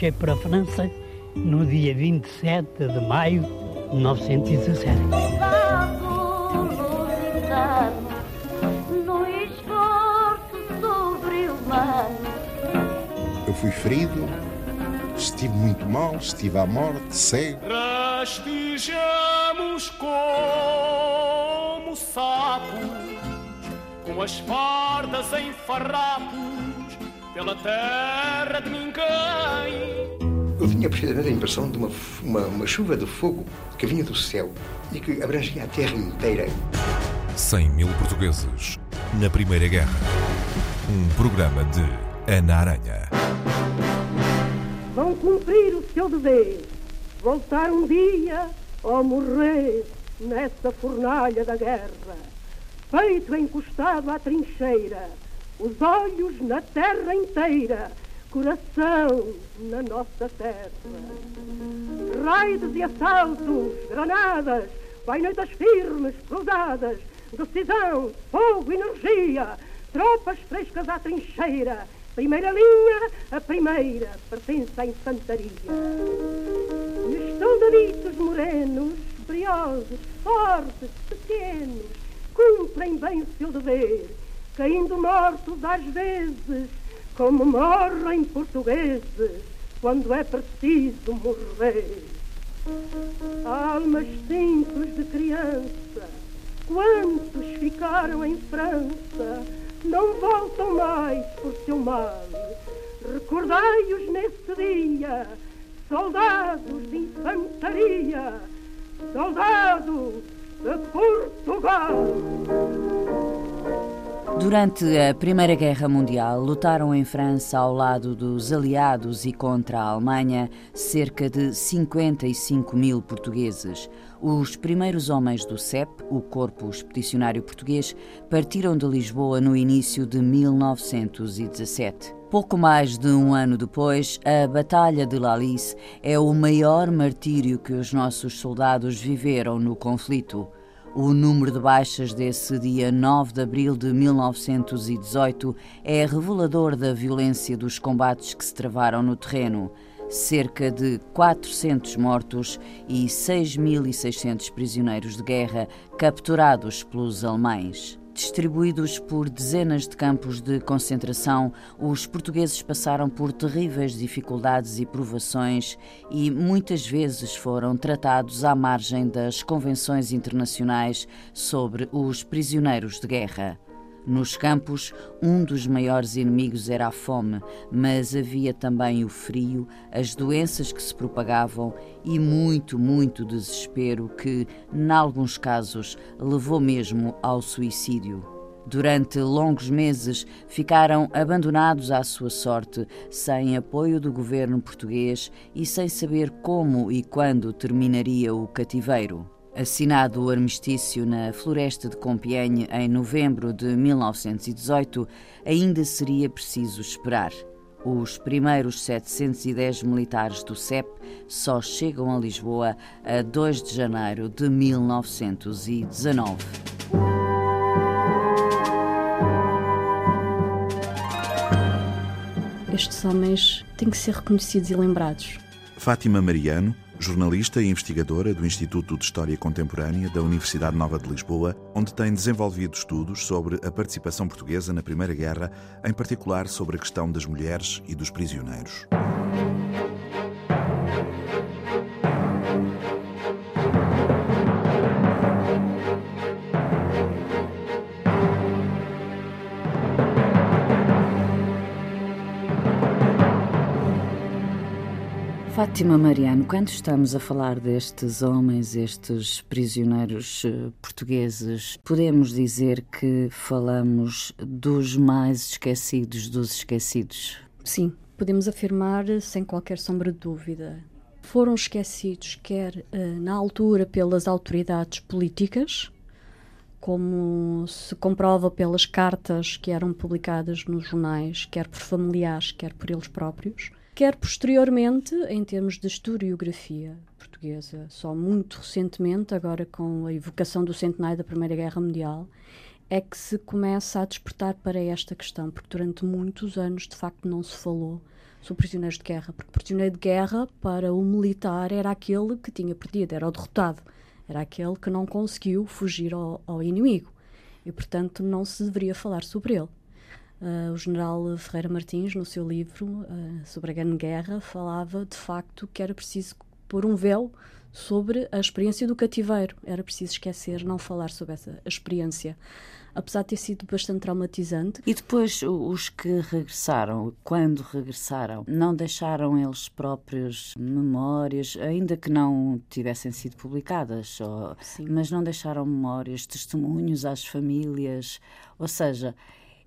marchei para a França no dia 27 de maio de 1917. Eu fui ferido, estive muito mal, estive à morte, cego. Rastejamos como sapos, com as fardas em farrapos, pela terra de ninguém. Eu tinha precisamente a impressão de uma, uma, uma chuva de fogo que vinha do céu e que abrangia a terra inteira. 100 mil portugueses na Primeira Guerra. Um programa de Ana Aranha. Vão cumprir o seu dever, voltar um dia ou morrer nessa fornalha da guerra. Feito encostado à trincheira, os olhos na terra inteira, coração na nossa terra. Raios e assaltos, granadas, bainoitas firmes, cruzadas, decisão, fogo, energia, tropas frescas à trincheira, primeira linha, a primeira, pertence à infantaria. E soldaditos morenos, briosos, fortes, pequenos, cumprem bem o seu dever, caindo mortos às vezes, como morrem portugueses, quando é preciso morrer. Almas simples de criança, quantos ficaram em França, não voltam mais por seu mal. Recordai-os nesse dia, soldados de infantaria, soldados de Portugal. Durante a Primeira Guerra Mundial, lutaram em França ao lado dos aliados e contra a Alemanha cerca de 55 mil portugueses. Os primeiros homens do CEP, o Corpo Expedicionário Português, partiram de Lisboa no início de 1917. Pouco mais de um ano depois, a Batalha de Lalice é o maior martírio que os nossos soldados viveram no conflito. O número de baixas desse dia 9 de abril de 1918 é revelador da violência dos combates que se travaram no terreno. Cerca de 400 mortos e 6.600 prisioneiros de guerra capturados pelos alemães. Distribuídos por dezenas de campos de concentração, os portugueses passaram por terríveis dificuldades e provações e muitas vezes foram tratados à margem das convenções internacionais sobre os prisioneiros de guerra. Nos campos, um dos maiores inimigos era a fome, mas havia também o frio, as doenças que se propagavam e muito, muito desespero que, em alguns casos, levou mesmo ao suicídio. Durante longos meses ficaram abandonados à sua sorte, sem apoio do governo português e sem saber como e quando terminaria o cativeiro. Assinado o armistício na floresta de Compiègne em novembro de 1918, ainda seria preciso esperar. Os primeiros 710 militares do CEP só chegam a Lisboa a 2 de janeiro de 1919. Estes homens têm que ser reconhecidos e lembrados. Fátima Mariano, jornalista e investigadora do Instituto de História Contemporânea da Universidade Nova de Lisboa, onde tem desenvolvido estudos sobre a participação portuguesa na Primeira Guerra, em particular sobre a questão das mulheres e dos prisioneiros. Fátima Mariano, quando estamos a falar destes homens, estes prisioneiros eh, portugueses, podemos dizer que falamos dos mais esquecidos dos esquecidos? Sim, podemos afirmar sem qualquer sombra de dúvida. Foram esquecidos, quer eh, na altura pelas autoridades políticas, como se comprova pelas cartas que eram publicadas nos jornais, quer por familiares, quer por eles próprios quer posteriormente em termos de historiografia portuguesa. Só muito recentemente, agora com a evocação do centenário da Primeira Guerra Mundial, é que se começa a despertar para esta questão, porque durante muitos anos, de facto, não se falou sobre prisioneiros de guerra, porque prisioneiro de guerra para o militar era aquele que tinha perdido, era o derrotado, era aquele que não conseguiu fugir ao, ao inimigo e, portanto, não se deveria falar sobre ele. Uh, o general Ferreira Martins, no seu livro uh, sobre a Grande Guerra, falava de facto que era preciso pôr um véu sobre a experiência do cativeiro. Era preciso esquecer, não falar sobre essa experiência apesar de ter sido bastante traumatizante. E depois os que regressaram, quando regressaram, não deixaram eles próprios memórias, ainda que não tivessem sido publicadas, ou, mas não deixaram memórias, testemunhos às famílias, ou seja,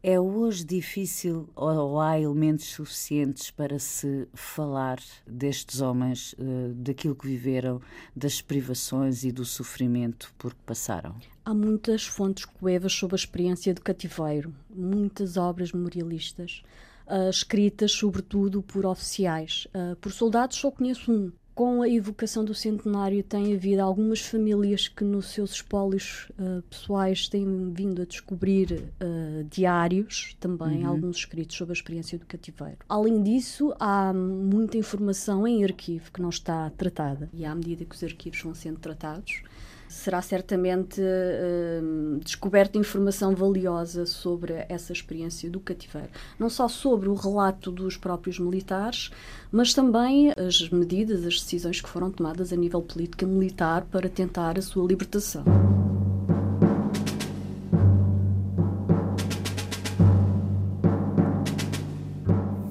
é hoje difícil ou há elementos suficientes para se falar destes homens, eh, daquilo que viveram, das privações e do sofrimento por que passaram? Há muitas fontes coevas sobre a experiência de cativeiro, muitas obras memorialistas, uh, escritas sobretudo por oficiais. Uh, por soldados só conheço um, com a evocação do centenário, tem havido algumas famílias que, nos seus espólios uh, pessoais, têm vindo a descobrir uh, diários, também uhum. alguns escritos sobre a experiência do cativeiro. Além disso, há muita informação em arquivo que não está tratada, e à medida que os arquivos vão sendo tratados, será certamente uh, descoberta informação valiosa sobre essa experiência do cativeiro. Não só sobre o relato dos próprios militares, mas também as medidas, as decisões que foram tomadas a nível político e militar para tentar a sua libertação.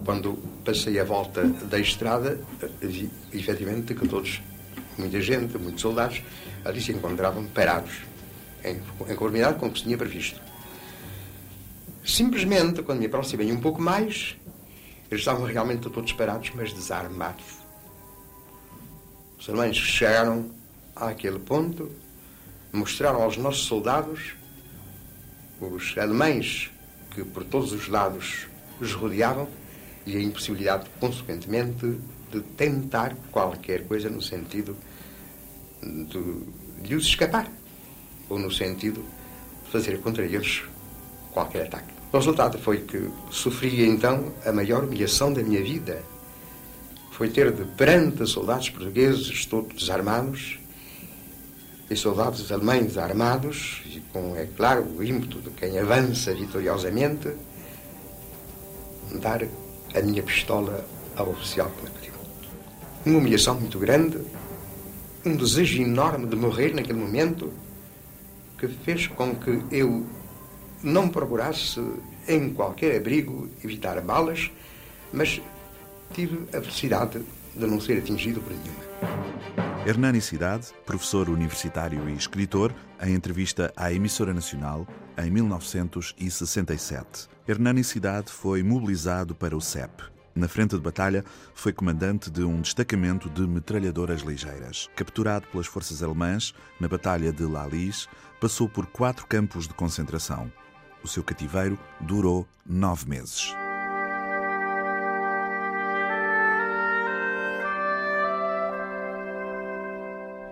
Quando passei a volta da estrada, vi efetivamente que todos, muita gente, muitos soldados, ali se encontravam parados, em, em conformidade com o que se tinha previsto. Simplesmente, quando me aproximei um pouco mais, eles estavam realmente todos parados, mas desarmados. Os alemães chegaram àquele ponto, mostraram aos nossos soldados, os alemães que por todos os lados os rodeavam, e a impossibilidade, consequentemente, de tentar qualquer coisa no sentido de, os escapar, ou no sentido de fazer contra eles qualquer ataque. O resultado foi que sofri então a maior humilhação da minha vida. Foi ter de, perante soldados portugueses todos desarmados e soldados alemães armados, e com, é claro, o ímpeto de quem avança vitoriosamente, dar a minha pistola ao oficial que me pediu. Uma humilhação muito grande, um desejo enorme de morrer naquele momento que fez com que eu não procurasse em qualquer abrigo evitar balas, mas tive a felicidade de não ser atingido por nenhuma. Hernani Cidade, professor universitário e escritor, em entrevista à emissora nacional em 1967. Hernani Cidade foi mobilizado para o CEP, na frente de batalha, foi comandante de um destacamento de metralhadoras ligeiras. Capturado pelas forças alemãs na Batalha de Lalis, passou por quatro campos de concentração. O seu cativeiro durou nove meses.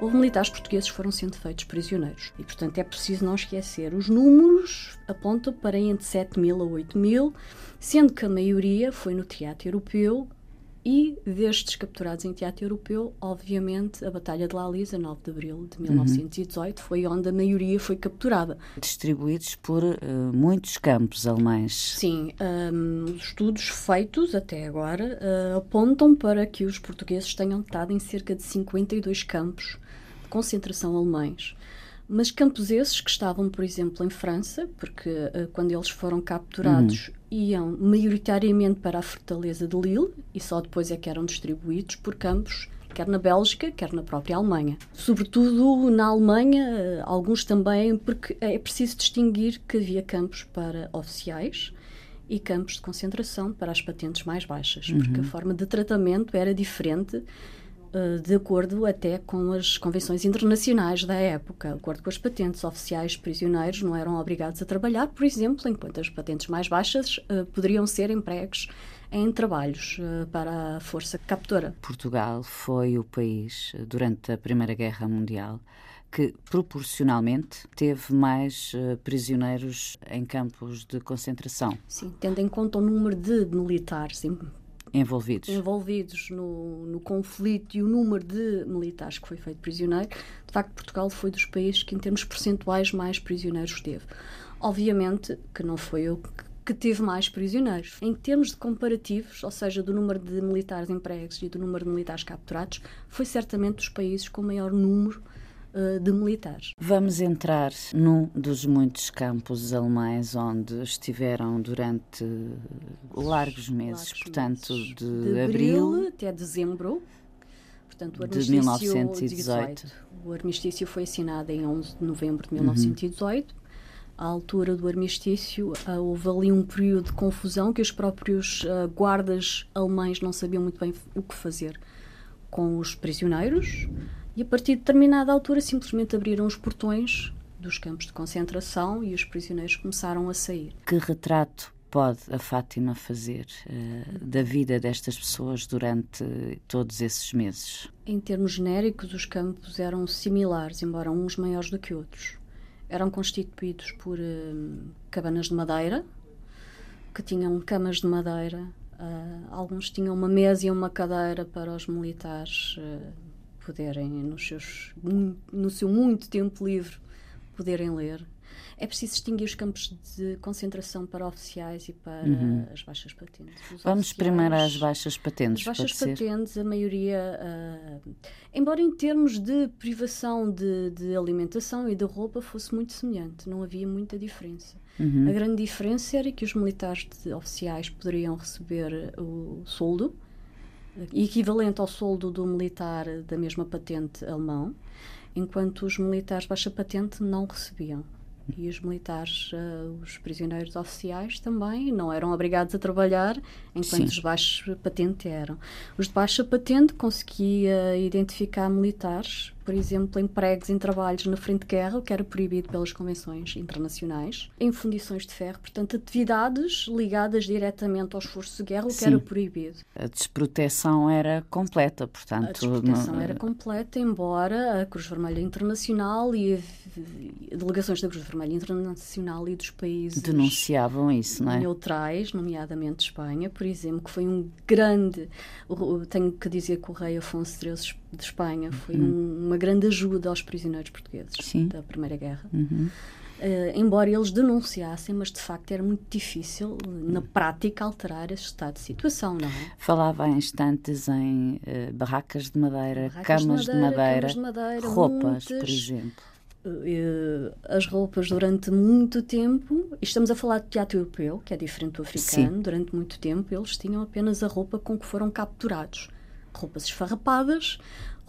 Houve militares portugueses foram sendo feitos prisioneiros. E, portanto, é preciso não esquecer. Os números apontam para entre 7 mil a 8 mil, sendo que a maioria foi no teatro europeu e destes capturados em teatro europeu, obviamente, a Batalha de La Lisa, 9 de abril de 1918, uhum. foi onde a maioria foi capturada. Distribuídos por uh, muitos campos alemães. Sim, um, os estudos feitos até agora uh, apontam para que os portugueses tenham estado em cerca de 52 campos concentração alemães. Mas campos esses que estavam, por exemplo, em França, porque uh, quando eles foram capturados uhum. iam maioritariamente para a fortaleza de Lille e só depois é que eram distribuídos por campos quer na Bélgica, quer na própria Alemanha. Sobretudo na Alemanha, uh, alguns também, porque é preciso distinguir que havia campos para oficiais e campos de concentração para as patentes mais baixas, uhum. porque a forma de tratamento era diferente eh, de acordo até com as convenções internacionais da época. De acordo com as patentes oficiais, prisioneiros não eram obrigados a trabalhar, por exemplo, enquanto as patentes mais baixas uh, poderiam ser empregos em trabalhos uh, para a força captora. Portugal foi o país, durante a Primeira Guerra Mundial, que proporcionalmente teve mais uh, prisioneiros em campos de concentração. Sim, tendo em conta o número de militares envolvidos, envolvidos no, no conflito e o número de militares que foi feito prisioneiro, de facto Portugal foi dos países que em termos percentuais mais prisioneiros teve. Obviamente que não foi o que teve mais prisioneiros. Em termos de comparativos, ou seja, do número de militares empregos e do número de militares capturados, foi certamente os países com maior número de militares. Vamos entrar num dos muitos campos alemães onde estiveram durante largos meses, largos portanto, meses. De, de, abril até dezembro. Portanto, de 1918. O armistício foi assinado em 11 de novembro de 1918. Uhum à altura do armistício, uh, houve ali um período de confusão que os próprios uh, guardas alemães não sabiam muito bem o que fazer com os prisioneiros e a partir de determinada altura simplesmente abriram os portões dos campos de concentração e os prisioneiros começaram a sair. Que retrato pode a Fátima fazer uh, da vida destas pessoas durante todos esses meses? Em termos genéricos, os campos eram similares, embora uns maiores do que outros eram constituídos por uh, cabanas de madeira, que tinham camas de madeira. Uh, alguns tinham uma mesa e uma cadeira para os militares poderem, nos seus, no seu muito tempo livre, poderem ler. É preciso distinguir os campos de concentração para oficiais e para uhum. as baixas patentes. Os Vamos primeiro às baixas patentes. As baixas patentes, a maioria, uh, embora em termos de privação de, de, alimentação e de roupa fosse muito semelhante, não havia muita diferença. Uhum. A grande diferença era que os militares oficiais poderiam receber o soldo, equivalente ao soldo do militar da mesma patente alemão, enquanto os militares baixa patente não recebiam e os militares, uh, os prisioneiros oficiais também não eram obrigados a trabalhar, enquanto Sim. os baixos patente eram. Os de baixa patente conseguia identificar militares por exemplo, empregos em trabalhos na frente de guerra, o que era proibido pelas convenções internacionais, em fundições de ferro, portanto, atividades ligadas diretamente aos esforço de guerra, o que Sim. era proibido. A desproteção era completa, portanto. A desproteção não... era completa, embora a Cruz Vermelha Internacional e delegações da Cruz Vermelha Internacional e dos países denunciavam isso, não é? Neutrais, nomeadamente Espanha, por exemplo, que foi um grande. Tenho que dizer que o rei Afonso XIII de Espanha foi uhum. um, uma grande ajuda aos prisioneiros portugueses Sim. da Primeira Guerra. Uhum. Uh, embora eles denunciassem, mas de facto era muito difícil, na prática, alterar esse estado de situação, não é? Falava há instantes em uh, barracas de madeira, barracas camas, de madeira, de madeira, camas de madeira, roupas, muitas, por exemplo. Uh, as roupas durante muito tempo, e estamos a falar de teatro europeu, que é diferente do africano, Sim. durante muito tempo eles tinham apenas a roupa com que foram capturados roupas esfarrapadas,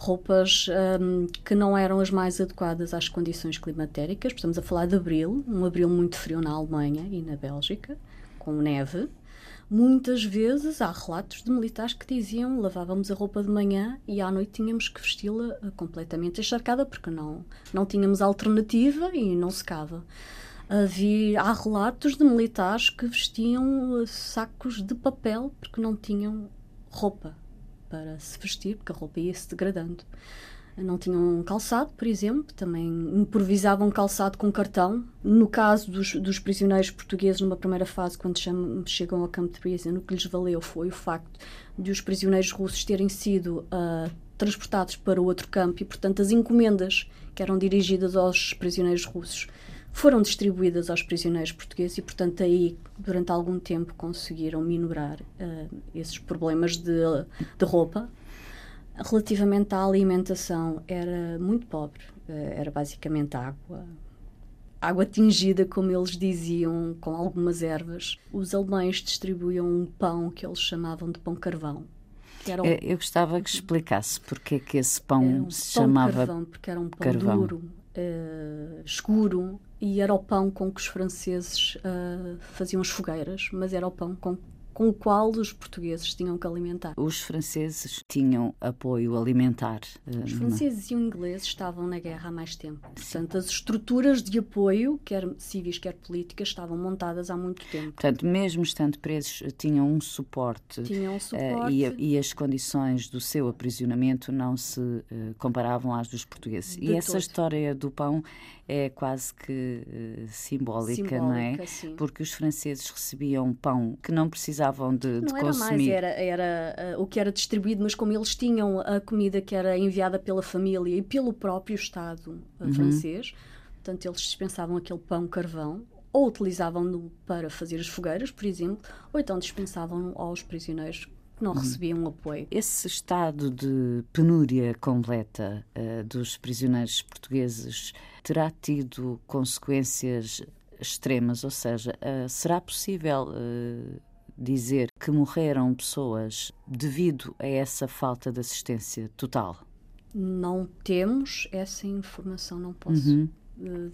roupas um, que não eram as mais adequadas às condições climatéricas. Estamos a falar de abril, um abril muito frio na Alemanha e na Bélgica, com neve. Muitas vezes há relatos de militares que diziam lavávamos a roupa de manhã e à noite tínhamos que vesti-la uh, completamente encharcada porque não, não tínhamos alternativa e não secava. Havia, há relatos de militares que vestiam uh, sacos de papel porque não tinham roupa para se vestir, porque a roupa ia se degradando. Não tinham calçado, por exemplo, também improvisavam calçado com cartão. No caso dos, dos prisioneiros portugueses, numa primeira fase, quando chamam, chegam ao campo de prisão, o que lhes valeu foi o facto de os prisioneiros russos terem sido uh, transportados para outro campo e, portanto, as encomendas que eram dirigidas aos prisioneiros russos foram distribuídas aos prisioneiros portugueses e, portanto, aí, durante algum tempo, conseguiram minorar uh, esses problemas de, de roupa. Relativamente à alimentação, era muito pobre, uh, era basicamente água, água tingida, como eles diziam, com algumas ervas. Os alemães distribuíam um pão que eles chamavam de pão carvão. Um... Eu gostava que explicasse porque é que esse pão um se pão chamava carvão, porque era um pão carvão. duro, uh, escuro, e era o pão com que os franceses uh, faziam as fogueiras, mas era o pão com com o qual os portugueses tinham que alimentar. Os franceses tinham apoio alimentar? Uh, os franceses e os ingleses estavam na guerra há mais tempo. Portanto, as estruturas de apoio, quer civis, quer políticas, estavam montadas há muito tempo. Portanto, mesmo estando presos, tinham um suporte. Tinham um suporte. Uh, e, e, as condições do seu aprisionamento não se uh, comparavam às dos portugueses. De e essa história do pão é quase que simbólica, simbólica, não é? Sim. Porque os franceses recebiam pão que não precisavam precisavam de, de não era consumir. mais, era, era uh, o que era distribuído, mas como eles tinham a comida que era enviada pela família e pelo próprio Estado uh, uhum. francês, portanto, eles dispensavam aquele pão carvão ou utilizavam-no para fazer as fogueiras, por exemplo, ou então dispensavam aos prisioneiros que não uhum. recebiam apoio. Esse estado de penúria completa uh, dos prisioneiros portugueses terá tido consequências extremas, ou seja, uh, será possível uh, dizer que morreram pessoas devido a essa falta de assistência total? Não temos essa informação, não posso. Uhum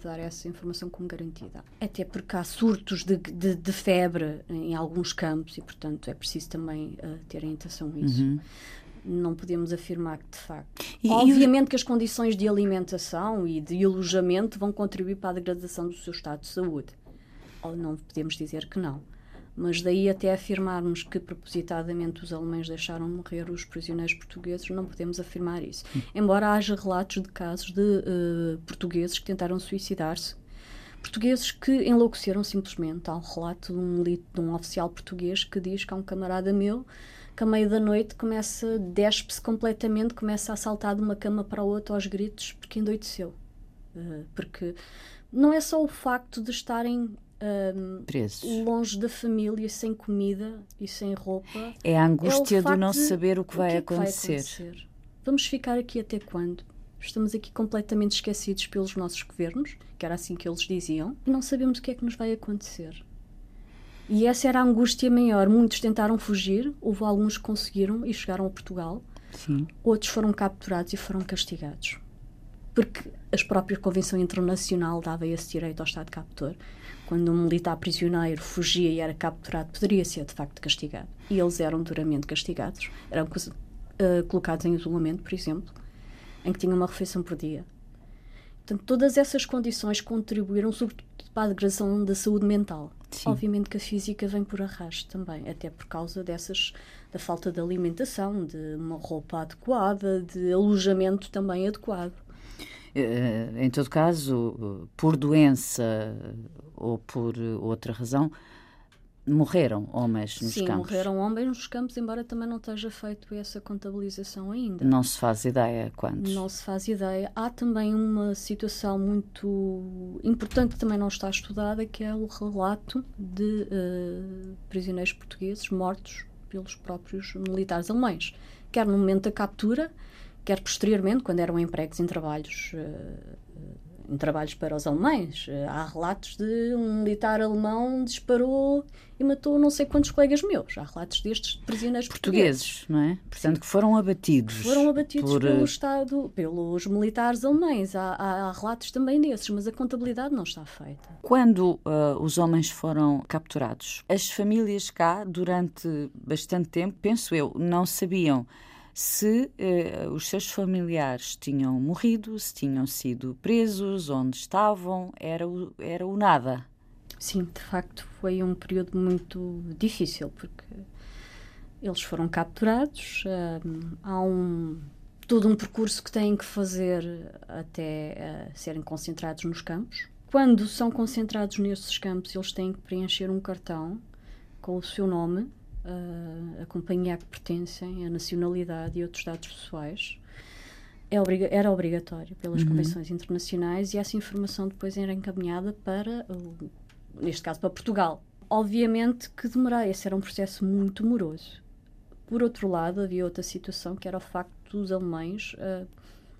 dar essa informação como garantida. Até porque há surtos de, de, de, febre em alguns campos e, portanto, é preciso também uh, terem atenção a isso. Uhum. Não podemos afirmar que, de facto. E, Obviamente e... que as condições de alimentação e de alojamento vão contribuir para a degradação do seu estado de saúde. Ou não podemos dizer que não. Mas daí até afirmarmos que propositadamente os alemães deixaram morrer os prisioneiros portugueses, não podemos afirmar isso. Hum. Embora haja relatos de casos de uh, portugueses que tentaram suicidar-se, portugueses que enlouqueceram simplesmente. Há um relato de um, de um oficial português que diz que há um camarada meu que à meia da noite começa, despe-se completamente, começa a saltar de uma cama para a outra aos gritos porque endoideceu. Uh, porque não é só o facto de estarem um, Presos. longe da família, sem comida e sem roupa. É a angústia é do não saber o que, vai, o que acontecer. vai acontecer. Vamos ficar aqui até quando? Estamos aqui completamente esquecidos pelos nossos governos, que era assim que eles diziam, e não sabemos o que é que nos vai acontecer. E essa era a angústia maior. Muitos tentaram fugir, houve alguns que conseguiram e chegaram a Portugal. Sim. Outros foram capturados e foram castigados. Porque a própria Convenção Internacional dava esse direito ao Estado captor quando um militar prisioneiro fugia e era capturado, poderia ser de facto castigado. E eles eram duramente castigados. Eram uh, colocados em isolamento, por exemplo, em que tinham uma refeição por dia. Portanto, todas essas condições contribuíram, sobretudo, para a degradação da saúde mental. Sim. Obviamente que a física vem por arrasto também, até por causa dessas da falta de alimentação, de uma roupa adequada, de alojamento também adequado. Eh, em todo caso, por doença ou por outra razão, morreram homens nos Sim, campos. Sim, morreram homens nos campos, embora também não esteja feito essa contabilização ainda. Não se faz ideia quantos? Não se faz ideia. Há também uma situação muito importante que também não está estudada, que é o relato de uh, prisioneiros portugueses mortos pelos próprios militares alemães, quer no momento da captura, quer posteriormente, quando eram empregos em trabalhos, uh, em trabalhos para os alemães. Uh, há relatos de um militar alemão disparou e matou não sei quantos colegas meus. Há relatos destes prisioneiros portugueses, portugueses não é? Portanto, que foram abatidos. Foram abatidos por... pelo Estado, pelos militares alemães. Há, há, há, relatos também desses, mas a contabilidade não está feita. Quando uh, os homens foram capturados, as famílias cá, durante bastante tempo, penso eu, não sabiam se eh, os seus familiares tinham morrido, se tinham sido presos, onde estavam, era o, era o nada. Sim, de facto foi um período muito difícil porque eles foram capturados, um, há um todo um percurso que têm que fazer até uh, serem concentrados nos campos. Quando são concentrados nesses campos, eles têm que preencher um cartão com o seu nome a, a companhia a que pertencem, a nacionalidade e outros dados pessoais. É obriga era obrigatório pelas uhum. convenções internacionais e essa informação depois era encaminhada para, neste caso, para Portugal. Obviamente que demorava, esse era um processo muito moroso. Por outro lado, havia outra situação que era o facto dos alemães uh,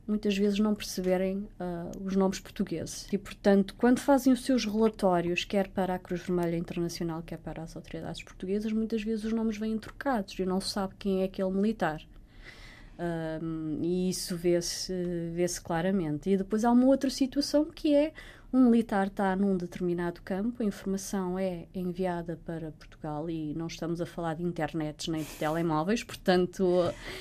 muitas vezes não perceberem uh, os nomes portugueses. E, portanto, quando fazem os seus relatórios, quer para a Cruz Vermelha Internacional, quer para as autoridades portuguesas, muitas vezes os nomes vêm trocados e não se sabe quem é aquele militar. Um, e isso vê-se vê, claramente. E depois há uma outra situação que é um militar está num determinado campo, a informação é enviada para Portugal e não estamos a falar de internets nem de telemóveis, portanto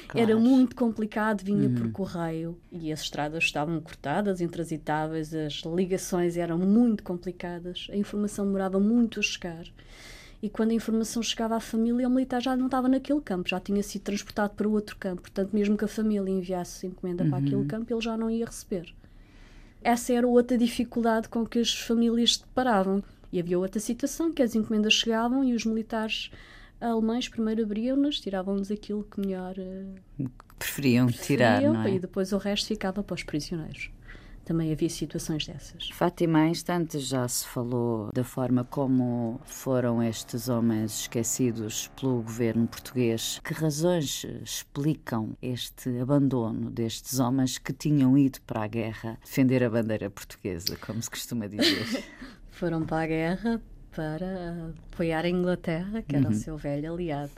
claro. era muito complicado, vinha uhum. por correio e as estradas estavam cortadas, intransitáveis, as ligações eram muito complicadas, a informação demorava muito a chegar. E quando a informação chegava à família, o militar já não estava naquele campo, já tinha sido transportado para outro campo. Portanto, mesmo que a família enviasse encomenda uhum. para aquele campo, ele já não ia receber. Essa era outra dificuldade com que as famílias se deparavam. E havia outra situação, que as encomendas chegavam e os militares alemães primeiro abriam-nas, tiravam-nos aquilo que melhor uh, preferiam, preferiam tirar, é? E depois o resto ficava para os prisioneiros também havia situações dessas. Fátima, há instantes já se falou da forma como foram estes homens esquecidos pelo governo português. Que razões explicam este abandono destes homens que tinham ido para a guerra defender a bandeira portuguesa, como se costuma dizer? foram para a guerra para apoiar a Inglaterra, que era uhum. o seu velho aliado.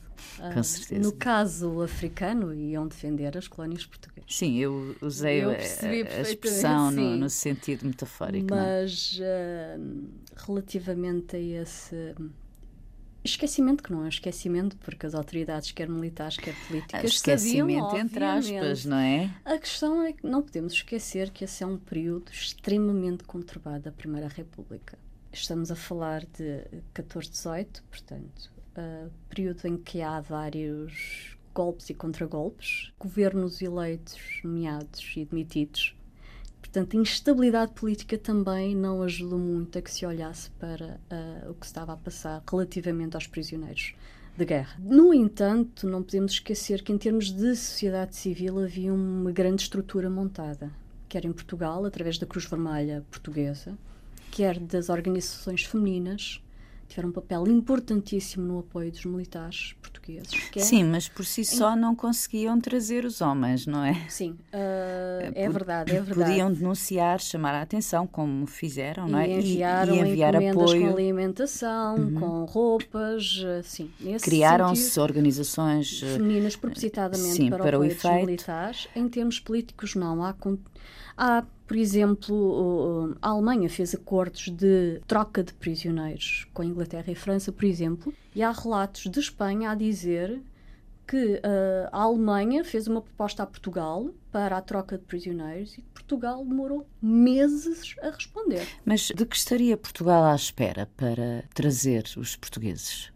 Com certeza. No caso africano, iam defender as colónias portuguesas. Sim, eu usei eu a, a, expressão no, no, sentido metafórico. É? Mas uh, relativamente a esse esquecimento, que não é um esquecimento, porque as autoridades, quer militares, quer políticas, esquecimento sabiam, entre aspas, não é? A questão é que não podemos esquecer que esse é um período extremamente conturbado da Primeira República. Estamos a falar de 1418, portanto, uh, período em que há vários golpes e contragolpes, governos eleitos, nomeados e demitidos. Portanto, a instabilidade política também não ajudou muito a que se olhasse para uh, o que estava a passar relativamente aos prisioneiros de guerra. No entanto, não podemos esquecer que, em termos de sociedade civil, havia uma grande estrutura montada, quer em Portugal, através da Cruz Vermelha Portuguesa, quer das organizações femininas, tiveram um papel importantíssimo no apoio dos militares portugueses. É Sim, mas por si só não conseguiam trazer os homens, não é? Sim, uh, é verdade, é verdade. Podiam denunciar, chamar a atenção, como fizeram, não é? E, enviaram e, e enviar apoio. com alimentação, uhum. com roupas, sim. Criaram-se organizações eh, femininas propositadamente sim, para, para o, o efeito. militares. Em termos políticos, não. Há, há por exemplo, a Alemanha fez acordos de troca de prisioneiros com a Inglaterra e a França, por exemplo, e há relatos de Espanha a dizer que uh, a Alemanha fez uma proposta a Portugal para a troca de prisioneiros e Portugal demorou meses a responder. Mas de que estaria Portugal à espera para trazer os portugueses?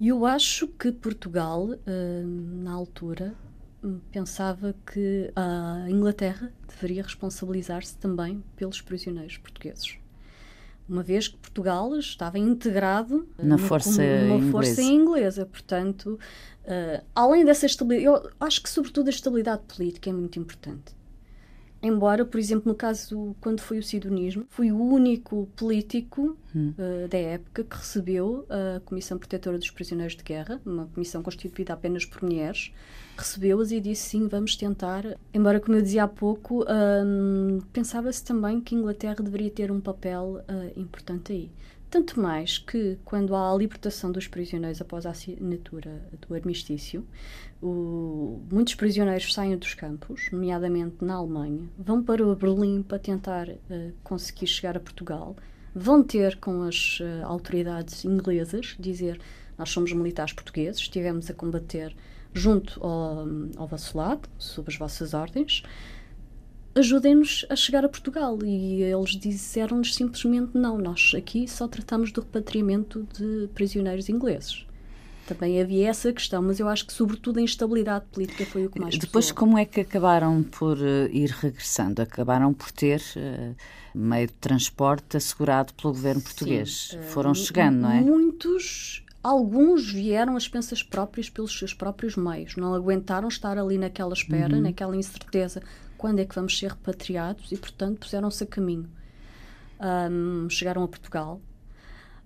Eu acho que Portugal, uh, na altura, pensava que a Inglaterra deveria responsabilizar-se também pelos prisioneiros portugueses. Uma vez que Portugal estava integrado na força, numa inglesa. força inglesa, portanto, uh, além dessa estabilidade, eu acho que sobretudo a estabilidade política é muito importante. Embora, por exemplo, no caso quando foi o sidonismo, fui o único político hum. uh, da época que recebeu a Comissão Protetora dos Prisioneiros de Guerra, uma comissão constituída apenas por mulheres, recebeu-as e disse sim, vamos tentar. Embora, como eu dizia há pouco, um, pensava-se também que a Inglaterra deveria ter um papel uh, importante aí. Tanto mais que, quando há a libertação dos prisioneiros após a assinatura do armistício, o, muitos prisioneiros saem dos campos, nomeadamente na Alemanha, vão para Berlim para tentar uh, conseguir chegar a Portugal, vão ter com as uh, autoridades inglesas, dizer nós somos militares portugueses, estivemos a combater junto ao, ao vosso lado, sob as vossas ordens, ajudem-nos a chegar a Portugal. E eles disseram-nos simplesmente: não, nós aqui só tratamos do repatriamento de prisioneiros ingleses. Também havia essa questão, mas eu acho que, sobretudo, a instabilidade política foi o que mais Depois, pesou. como é que acabaram por uh, ir regressando? Acabaram por ter uh, meio de transporte assegurado pelo governo português. Sim, uh, Foram chegando, não é? Muitos Alguns vieram as pensas próprias pelos seus próprios meios, não aguentaram estar ali naquela espera, uhum. naquela incerteza quando é que vamos ser repatriados e, portanto, puseram-se a caminho. Um, chegaram a Portugal.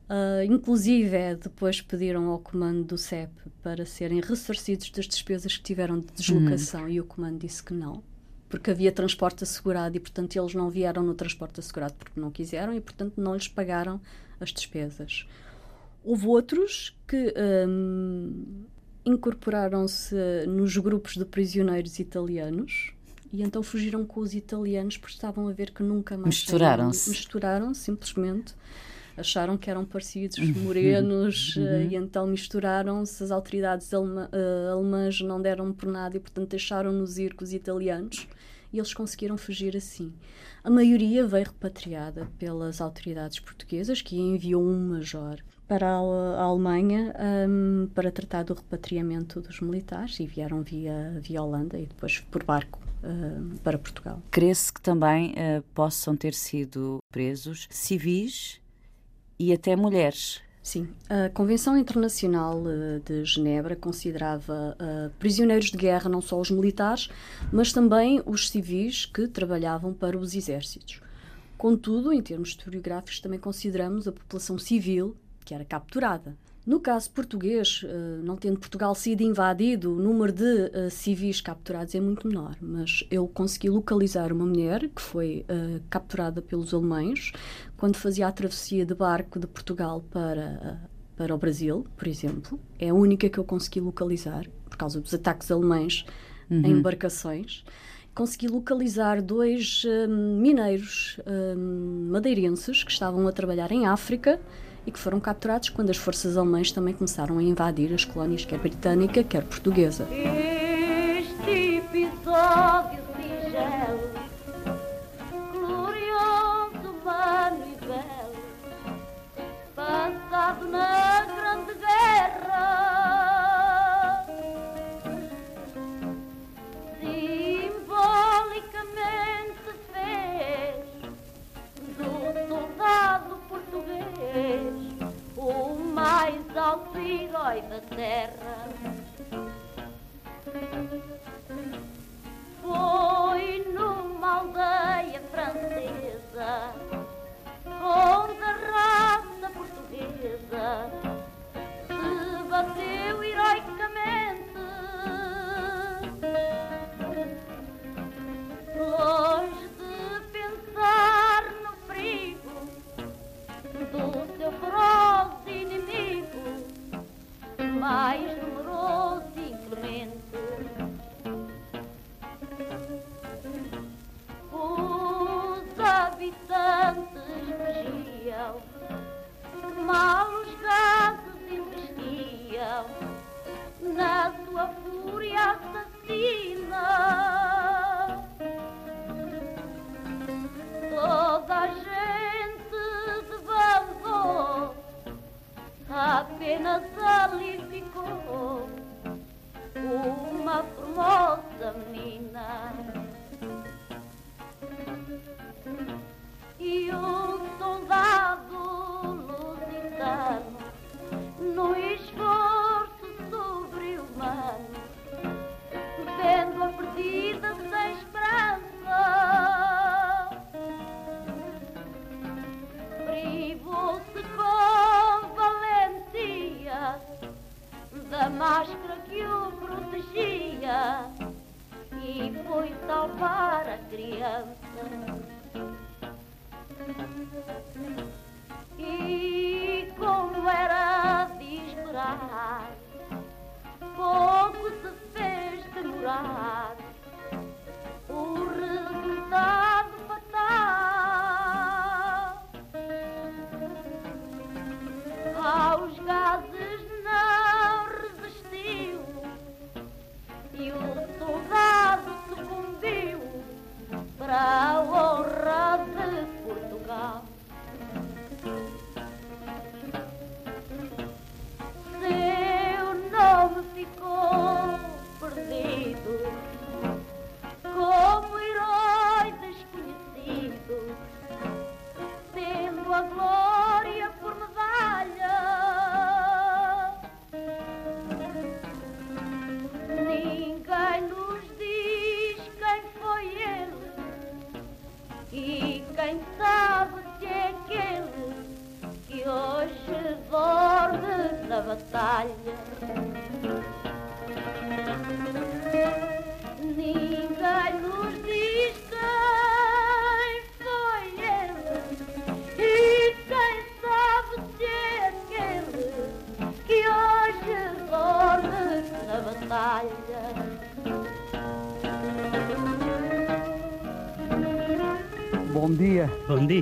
Uh, inclusive, é, depois pediram ao comando do CEP para serem ressarcidos das despesas que tiveram de deslocação uhum. e o comando disse que não, porque havia transporte assegurado e, portanto, eles não vieram no transporte assegurado porque não quiseram e, portanto, não lhes pagaram as despesas. Houve outros que um, incorporaram-se nos grupos de prisioneiros italianos e então fugiram com os italianos porque estavam a ver que nunca mais misturaram-se. Misturaram simplesmente. Acharam que eram parecidos uhum. morenos uhum. Eh, e então misturaram-se. As autoridades alema, uh, alemãs não deram por nada e portanto deixaram-nos ir com os italianos. E eles conseguiram fugir assim. A maioria veio repatriada pelas autoridades portuguesas que enviou um major para a, Alemanha um, para tratar do repatriamento dos militares e vieram via, via Holanda e depois por barco uh, para Portugal. Crê-se que também uh, possam ter sido presos civis e até mulheres. Sim, a Convenção Internacional eh, de Genebra considerava uh, prisioneiros de guerra não só os militares, mas também os civis que trabalhavam para os exércitos. Contudo, em termos historiográficos, também consideramos a população civil que era capturada. No caso português, eh, não tendo Portugal sido invadido, o número de uh, civis capturados é muito menor, mas eu consegui localizar uma mulher que foi uh, capturada pelos alemães quando fazia a travessia de barco de Portugal para, uh, para o Brasil, por exemplo. É a única que eu consegui localizar, por causa dos ataques alemães uhum. em embarcações. Consegui localizar dois mineiros madeirenses que estavam a trabalhar em África e que foram capturados quando as forças alemãs também começaram a invadir as colónias, quer britânica, quer portuguesa. Herói da terra. Foi numa aldeia francesa, onde a raça portuguesa mais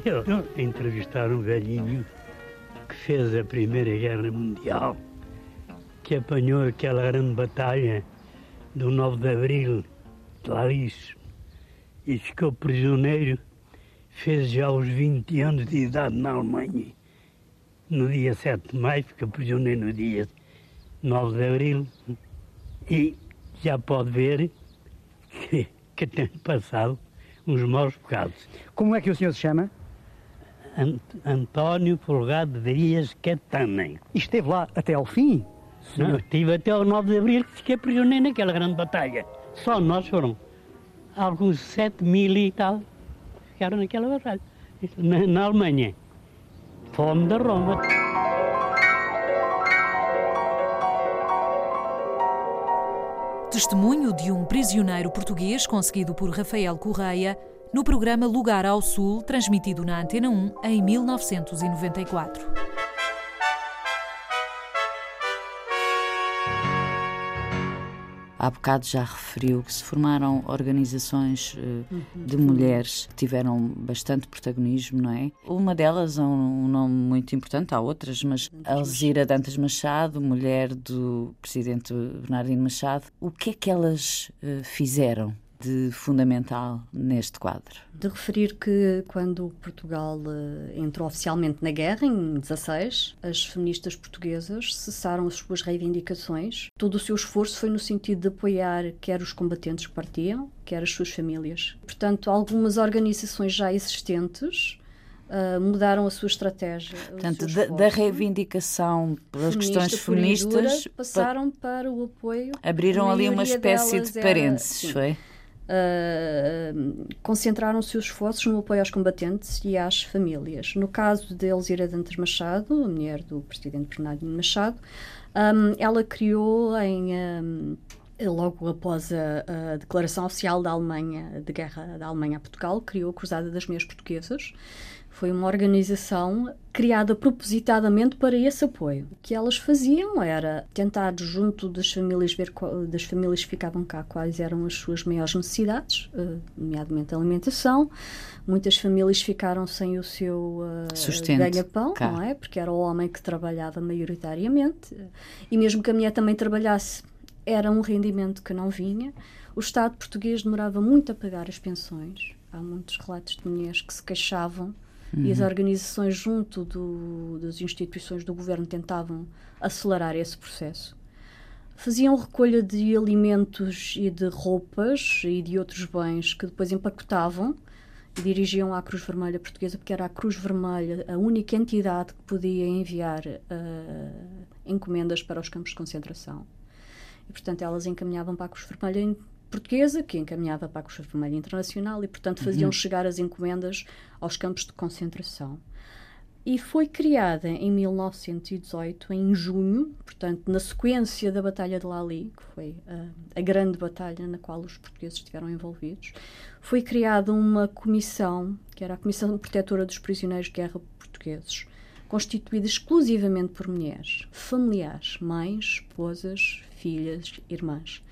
dia. Entrevistar um velhinho que fez a Primeira Guerra Mundial, que apanhou aquela grande batalha do 9 de Abril de Laris e ficou prisioneiro, fez já os 20 anos de idade na Alemanha. No dia 7 de maio, ficou prisioneiro no dia 9 de Abril e já pode ver que, que tem passado uns maus bocados. Como é que o senhor se chama? Ant António Folgado Dias Catana. E esteve lá até ao fim? Não, estive até ao 9 de Abril, que fiquei prisioneiro naquela grande batalha. Só nós foram alguns 7 mil e tal ficaram naquela batalha. Na, na Alemanha. Fome da Roma. Testemunho de um prisioneiro português conseguido por Rafael Correia no programa Lugar ao Sul, transmitido na Antena 1 em 1994. Há bocado já referiu que se formaram organizações uh, de mulheres que tiveram bastante protagonismo, não é? Uma delas é um, nome muito importante, há outras, mas Alzira Dantas Machado, mulher do presidente Bernardino Machado. O que é que elas uh, fizeram? De fundamental neste quadro? De referir que quando Portugal uh, entrou oficialmente na guerra, em 16, as feministas portuguesas cessaram as suas reivindicações. Todo o seu esforço foi no sentido de apoiar quer os combatentes que partiam, quer as suas famílias. Portanto, algumas organizações já existentes Uh, mudaram a sua estratégia. Portanto, da, da, reivindicação pelas questões feministas passaram para o apoio. Abriram ali uma espécie de parênteses, era, foi? Uh, concentraram os seus esforços no apoio aos combatentes e às famílias. No caso de Elzira Dantas Machado, a mulher do presidente Bernardino Machado, um, ela criou em. Um, logo após a, a, declaração oficial da Alemanha, de guerra da Alemanha a Portugal, criou a Cruzada das Mulheres Portuguesas, foi uma organização criada propositadamente para esse apoio. O que elas faziam era tentar, junto das famílias, ver das famílias que ficavam cá quais eram as suas maiores necessidades, eh, nomeadamente alimentação. Muitas famílias ficaram sem o seu uh, ganha-pão, não é? Porque era o homem que trabalhava maioritariamente. E mesmo que a mulher também trabalhasse, era um rendimento que não vinha. O Estado português demorava muito a pagar as pensões. Há muitos relatos de mulheres que se queixavam Uhum. E as uhum. organizações, junto do, das instituições do governo, tentavam acelerar esse processo. Faziam recolha de alimentos e de roupas e de outros bens que depois empacotavam e dirigiam à Cruz Vermelha Portuguesa, porque era a Cruz Vermelha a única entidade que podia enviar uh, encomendas para os campos de concentração. E, portanto, elas encaminhavam para a Cruz Vermelha portuguesa, que encaminhava para a Cruz Vermelha Internacional e, portanto, faziam uhum. chegar as encomendas aos campos de concentração. E foi criada em 1918, em junho, portanto, na sequência da Batalha de Lali, que foi a, a grande batalha na qual os portugueses estiveram envolvidos, foi criada uma comissão, que era a Comissão Protetora dos Prisioneiros de Guerra Portugueses, constituída exclusivamente por mulheres, familiares, mães, esposas, filhas, irmãs.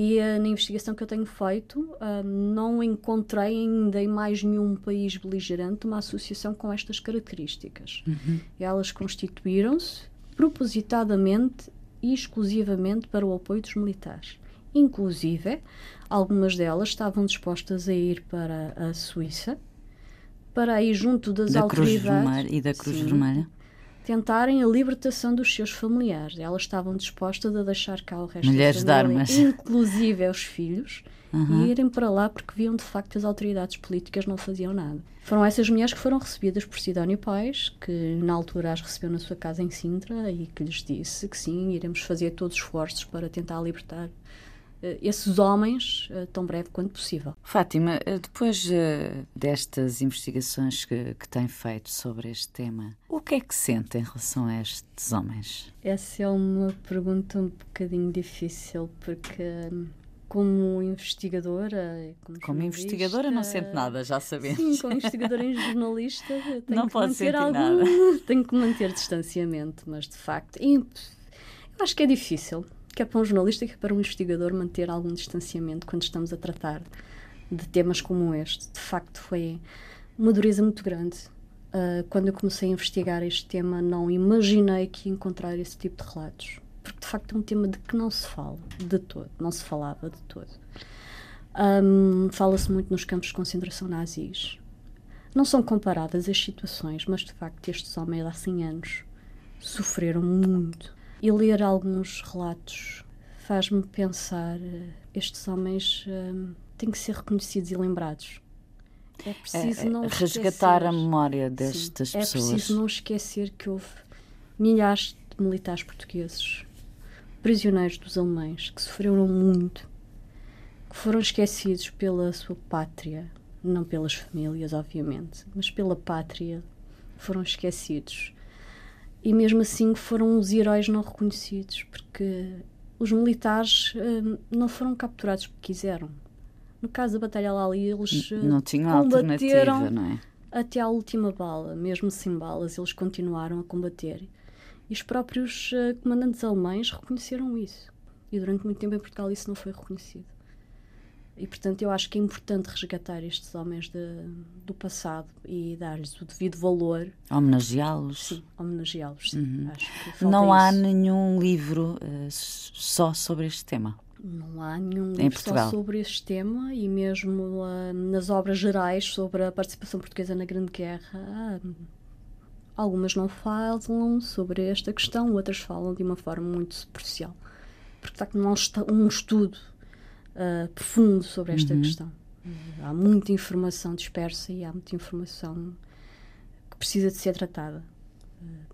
E uh, na investigação que eu tenho feito, uh, não encontrei ainda em mais nenhum país beligerante uma associação com estas características. Uhum. Elas constituíram-se propositadamente e exclusivamente para o apoio dos militares. Inclusive, algumas delas estavam dispostas a ir para a Suíça, para ir junto das da autoridades. Cruz Vermelha e da Cruz sim, Vermelha? Tentarem a libertação dos seus familiares. Elas estavam dispostas a deixar cá o resto Mulheres da família, de armas. inclusive os filhos, uhum. e irem para lá porque viam de facto as autoridades políticas não faziam nada. Foram essas mulheres que foram recebidas por Sidónio Pais, que na altura as recebeu na sua casa em Sintra e que lhes disse que sim, iremos fazer todos os esforços para tentar libertar esses homens uh, tão breve quanto possível. Fátima, eh, depois destas investigações que, que tem feito sobre este tema, o que é que sente em relação a estes homens? Essa é uma pergunta um bocadinho difícil, porque como investigadora. Como, como investigadora não sente nada, já sabemos. Sim, como investigadora e jornalista tenho não que pode manter algum, nada. tenho que manter distanciamento, mas de facto, eu acho que é difícil que é para um jornalista e para um investigador manter algum distanciamento quando estamos a tratar de temas como este. De facto, foi uma dureza muito grande. Uh, quando eu comecei a investigar este tema, não imaginei que ia encontrar esse tipo de relatos. Porque, de facto, é um tema de que não se fala de todo, não se falava de todo. Um, Fala-se muito nos campos de concentração nazis. Não são comparadas as situações, mas, de facto, estes homens há 100 anos sofreram muito e ler alguns relatos faz-me pensar: eh, estes homens um, têm que ser reconhecidos e lembrados. é preciso não resgatar esquecer. a memória destas Sim, pessoas. É preciso não esquecer que houve milhares de militares portugueses, prisioneiros dos alemães, que sofreram muito, que foram esquecidos pela sua pátria, não pelas famílias, obviamente, mas pela pátria, foram esquecidos. E mesmo assim foram os heróis não reconhecidos, porque os militares hum, não foram capturados porque quiseram. No caso da Batalha Lali, eles não tinham alternativa, não é? Até à última bala, mesmo sem balas, eles continuaram a combater. E os próprios uh, comandantes alemães reconheceram isso. E durante muito tempo em Portugal isso não foi reconhecido. E portanto eu acho que é importante resgatar estes homens de, do passado e dar-lhes o devido valor. Homenageá-los. Sim, homenageá-los. Uhum. Não há isso. nenhum livro uh, só sobre este tema. Não há nenhum livro só sobre este tema e mesmo uh, nas obras gerais sobre a participação portuguesa na Grande Guerra, uh, algumas não falam sobre esta questão, outras falam de uma forma muito superficial. Porque está não há um estudo uh, profundo sobre esta uhum. questão. há muita informação dispersa e há muita informação que precisa de ser tratada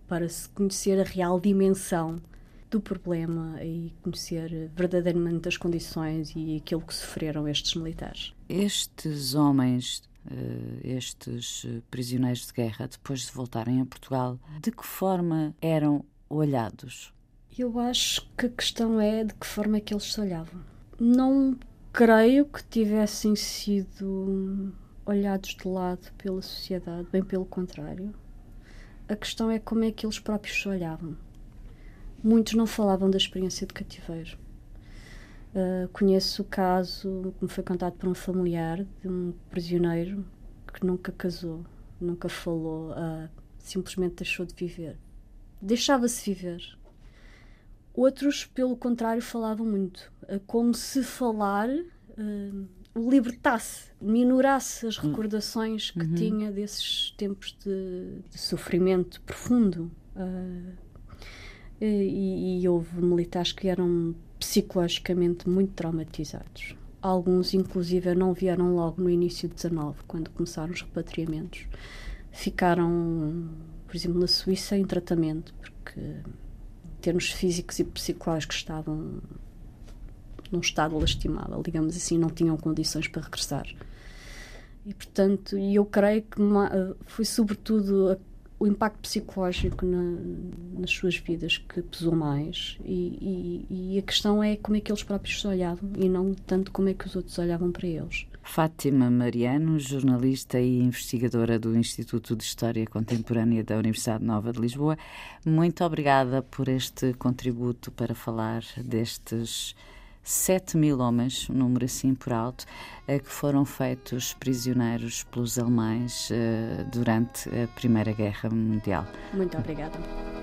para se conhecer a real dimensão do problema e conhecer verdadeiramente as condições e aquilo que sofreram estes militares. Estes homens, eh, estes prisioneiros de guerra, depois de voltarem a Portugal, de que forma eram olhados? Eu acho que a questão é de que forma é que eles se olhavam. Não creio que tivessem sido olhados de lado pela sociedade, bem pelo contrário. A questão é como é que eles próprios se olhavam muitos não falavam da experiência de cativeiro. Uh, conheço o caso que me foi contado por um familiar de um prisioneiro que nunca casou, nunca falou, uh, simplesmente deixou de viver. Deixava-se viver. Outros, pelo contrário, falavam muito, uh, como se falar o libertasse, minorasse as hum. recordações que uhum. tinha desses tempos de, de sofrimento profundo. Uh, e, e houve militares que eram psicologicamente muito traumatizados. Alguns, inclusive, não vieram logo no início de 19, quando começaram os repatriamentos. Ficaram, por exemplo, na Suíça em tratamento, porque termos físicos e psicológicos estavam num estado lastimável, digamos assim, não tinham condições para regressar. E, portanto, eu creio que foi sobretudo a o impacto psicológico na, nas suas vidas que pesou mais e, e, e, a questão é como é que eles próprios se olhavam e não tanto como é que os outros olhavam para eles. Fátima Mariano, jornalista e investigadora do Instituto de História Contemporânea da Universidade Nova de Lisboa, muito obrigada por este contributo para falar destes 7 mil homens, um número assim por alto, eh, que foram feitos prisioneiros pelos alemães eh, durante a Primeira Guerra Mundial. Muito obrigada.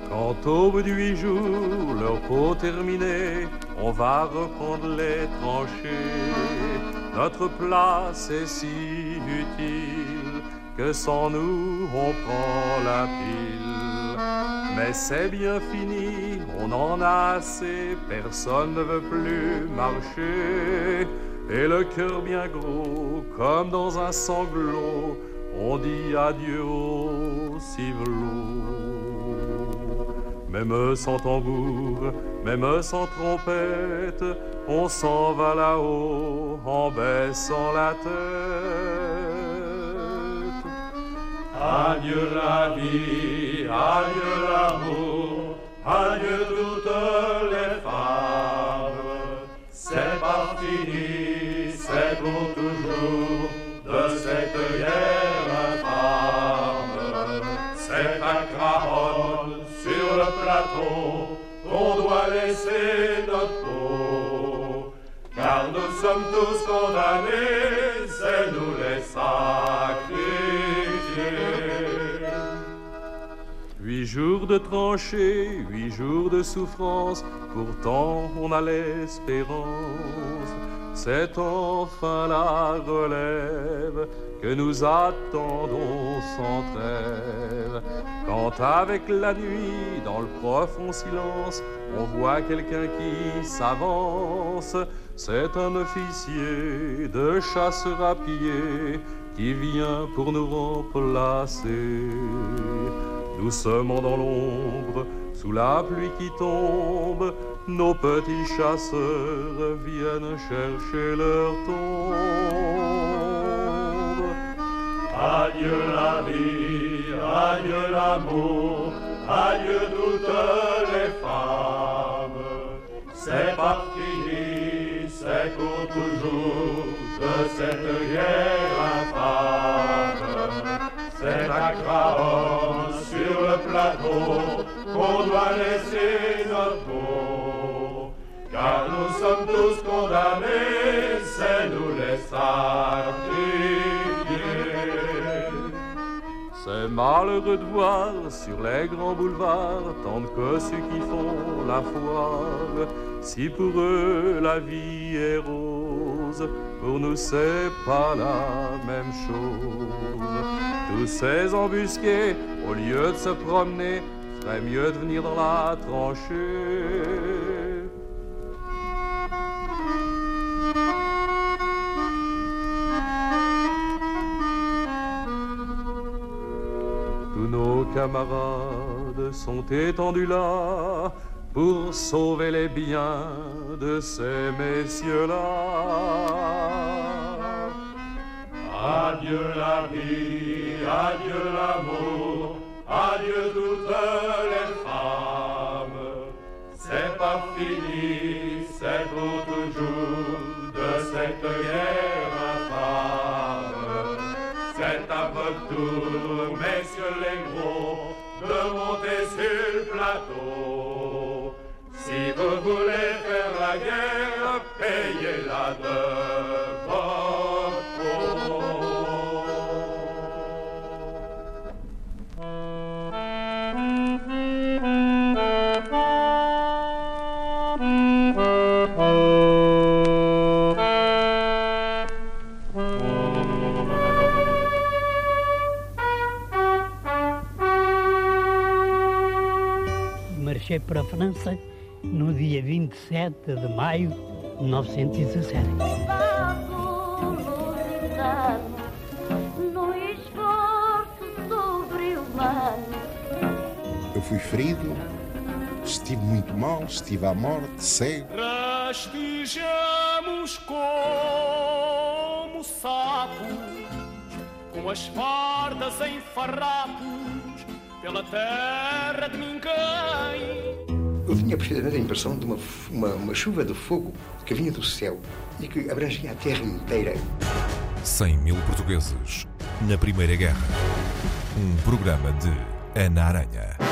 Quand au du huit jours, leur peau terminée, on va reprendre les tranchées. Notre place est si utile que sans nous on prend la pile. Mais c'est bien fini, on en a assez, personne ne veut plus marcher. Et le cœur bien gros, comme dans un sanglot, on dit adieu au civelot. Même sans tambour, même sans trompette, on s'en va là-haut en baissant la tête. Adieu la vie, adieu l'amour, laisser notre peau. Car nous sommes tous condamnés, c'est nous les sacrifiés. Huit jours de tranchées, huit jours de souffrance, pourtant on a l'espérance. C'est enfin la relève que nous attendons sans trêve. Quand avec la nuit, dans le profond silence, on voit quelqu'un qui s'avance, c'est un officier de chasseur à pied qui vient pour nous remplacer. Doucement dans l'ombre, sous la pluie qui tombe, nos petits chasseurs viennent chercher leur tombe. Adieu la vie, adieu l'amour, adieu toutes les femmes. C'est fini, c'est pour toujours de cette guerre infâme. C'est à Craon sur le plateau qu'on doit laisser sommes tous condamnés, c'est nous les sacrifiés. C'est malheureux de voir sur les grands boulevards tant de cossus qui font la foire. Si pour eux la vie est rose, pour nous c'est pas la même chose. Tous ces embusqués, au lieu de se promener, ferait mieux de venir dans la tranchée. Camarades sont étendus là pour sauver les biens de ces messieurs-là. Adieu la vie, adieu l'amour, adieu toutes les femmes. C'est pas fini, c'est pour toujours de cette guerre infâme. C'est à votre tour, messieurs les gros, de monter sur le plateau. Si vous voulez faire la guerre, payez-la de votre Marchei para a França no dia 27 de maio de 1917. No esforço sobre-humano. Eu fui ferido, estive muito mal, estive à morte, cego. Rastejamos como sapos, com as fardas em farrapos, pela terra de ninguém. Eu tinha precisamente a impressão de uma, uma, uma chuva de fogo que vinha do céu e que abrangia a terra inteira. 100 mil portugueses na Primeira Guerra. Um programa de Ana Aranha.